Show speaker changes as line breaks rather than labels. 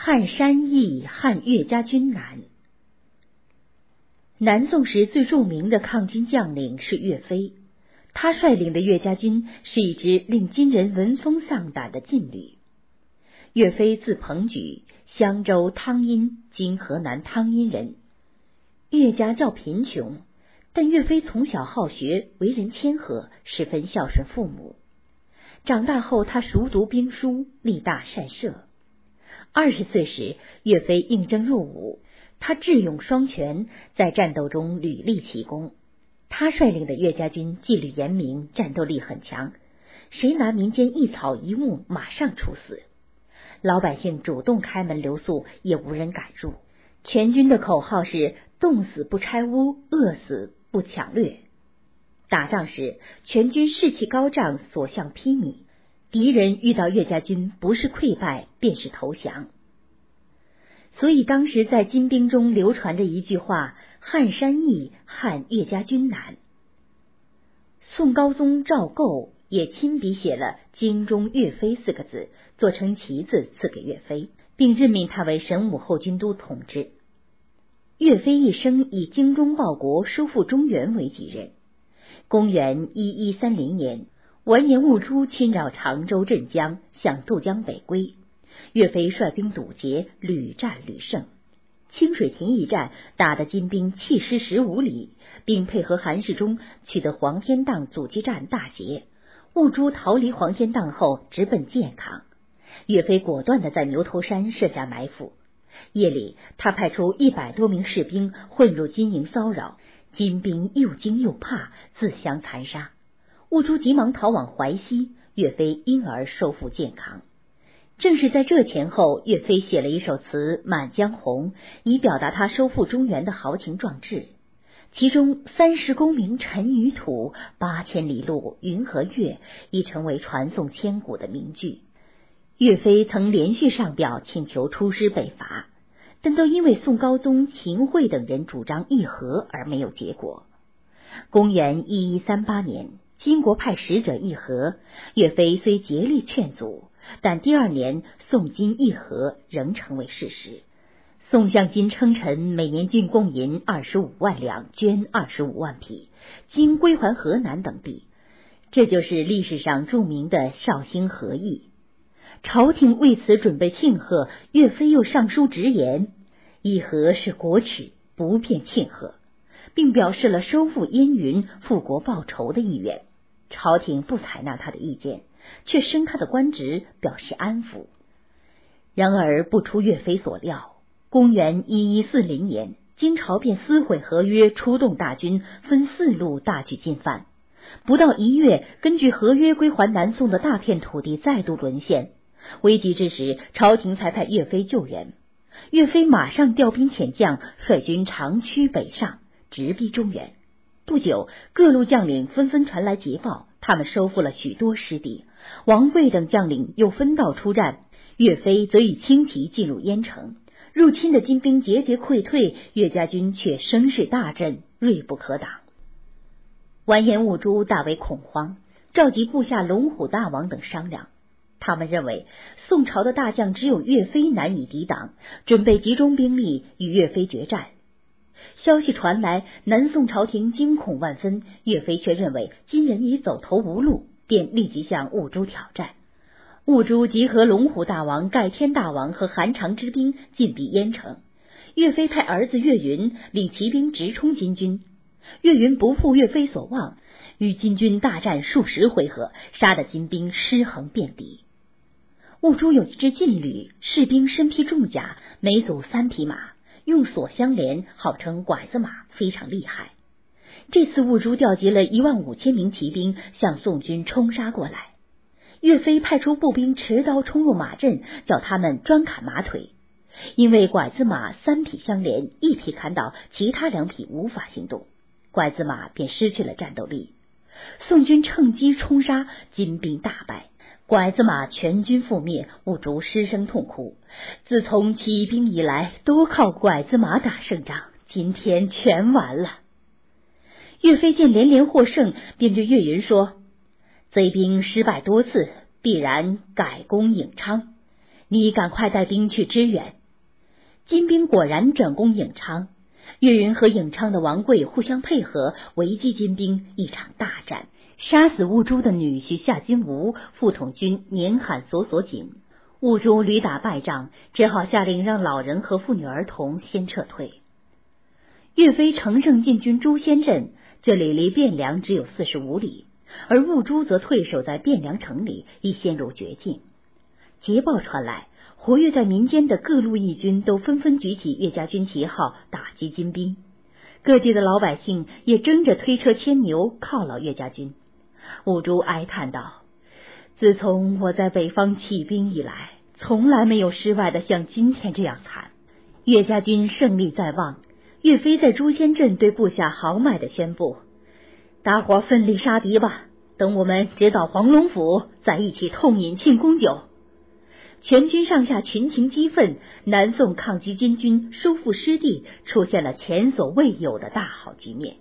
汉山易汉岳家军难。南宋时最著名的抗金将领是岳飞，他率领的岳家军是一支令金人闻风丧胆的劲旅。岳飞字鹏举，襄州汤阴（今河南汤阴）人。岳家较贫穷，但岳飞从小好学，为人谦和，十分孝顺父母。长大后，他熟读兵书，力大善射。二十岁时，岳飞应征入伍，他智勇双全，在战斗中屡立奇功。他率领的岳家军纪律严明，战斗力很强，谁拿民间一草一木，马上处死。老百姓主动开门留宿，也无人敢入。全军的口号是“冻死不拆屋，饿死不抢掠”。打仗时，全军士气高涨，所向披靡。敌人遇到岳家军，不是溃败，便是投降。所以当时在金兵中流传着一句话：“汉山易，汉岳家军难。”宋高宗赵构也亲笔写了“京中岳飞”四个字，做成旗子赐给岳飞，并任命他为神武后军都统制。岳飞一生以精忠报国、收复中原为己任。公元一一三零年。完颜兀术侵扰常州镇江，向渡江北归。岳飞率兵堵截，屡战屡胜。清水亭一战打得金兵弃师十五里，并配合韩世忠取得黄天荡阻击战大捷。兀术逃离黄天荡后，直奔建康。岳飞果断地在牛头山设下埋伏。夜里，他派出一百多名士兵混入金营骚扰，金兵又惊又怕，自相残杀。兀术急忙逃往淮西，岳飞因而收复建康。正是在这前后，岳飞写了一首词《满江红》，以表达他收复中原的豪情壮志。其中“三十功名尘与土，八千里路云和月”已成为传颂千古的名句。岳飞曾连续上表请求出师北伐，但都因为宋高宗秦桧等人主张议和而没有结果。公元一一三八年。金国派使者议和，岳飞虽竭力劝阻，但第二年宋金议和仍成为事实。宋向金称臣，每年进贡银二十五万两，绢二十五万匹，金归还河南等地。这就是历史上著名的绍兴和议。朝廷为此准备庆贺，岳飞又上书直言：议和是国耻，不便庆贺，并表示了收复燕云、复国报仇的意愿。朝廷不采纳他的意见，却升他的官职，表示安抚。然而不出岳飞所料，公元一一四零年，金朝便撕毁合约，出动大军，分四路大举进犯。不到一月，根据合约归还南宋的大片土地再度沦陷。危急之时，朝廷才派岳飞救援。岳飞马上调兵遣将，率军长驱北上，直逼中原。不久，各路将领纷纷传来捷报，他们收复了许多失地。王贵等将领又分道出战，岳飞则以轻骑进入燕城。入侵的金兵节节溃退，岳家军却声势大振，锐不可挡。完颜兀珠大为恐慌，召集部下龙虎大王等商量。他们认为宋朝的大将只有岳飞难以抵挡，准备集中兵力与岳飞决战。消息传来，南宋朝廷惊恐万分。岳飞却认为金人已走投无路，便立即向兀珠挑战。兀珠集合龙虎大王、盖天大王和韩长之兵，进逼燕城。岳飞派儿子岳云领骑兵直冲金军。岳云不负岳飞所望，与金军大战数十回合，杀得金兵尸横遍地。兀珠有一支劲旅，士兵身披重甲，每组三匹马。用锁相连，号称拐子马，非常厉害。这次兀术调集了一万五千名骑兵，向宋军冲杀过来。岳飞派出步兵持刀冲入马阵，叫他们专砍马腿。因为拐子马三匹相连，一匹砍倒，其他两匹无法行动，拐子马便失去了战斗力。宋军趁机冲杀，金兵大败。拐子马全军覆灭，兀竹失声痛哭。自从起兵以来，都靠拐子马打胜仗，今天全完了。岳飞见连连获胜，便对岳云说：“贼兵失败多次，必然改攻颍昌。你赶快带兵去支援。”金兵果然转攻颍昌，岳云和颍昌的王贵互相配合，围击金兵，一场大战，杀死兀珠的女婿夏金吾，副统军年罕索索景。兀珠屡打败仗，只好下令让老人和妇女儿童先撤退。岳飞乘胜进军朱仙镇，这里离汴梁只有四十五里，而兀珠则退守在汴梁城里，已陷入绝境。捷报传来，活跃在民间的各路义军都纷纷举起岳家军旗号，打击金兵。各地的老百姓也争着推车牵牛犒劳岳家军。五珠哀叹道：“自从我在北方起兵以来，从来没有失败的像今天这样惨。岳家军胜利在望。”岳飞在朱仙镇对部下豪迈的宣布：“大伙奋力杀敌吧！等我们直捣黄龙府，再一起痛饮庆功酒。”全军上下群情激愤，南宋抗击金军，收复失地，出现了前所未有的大好局面。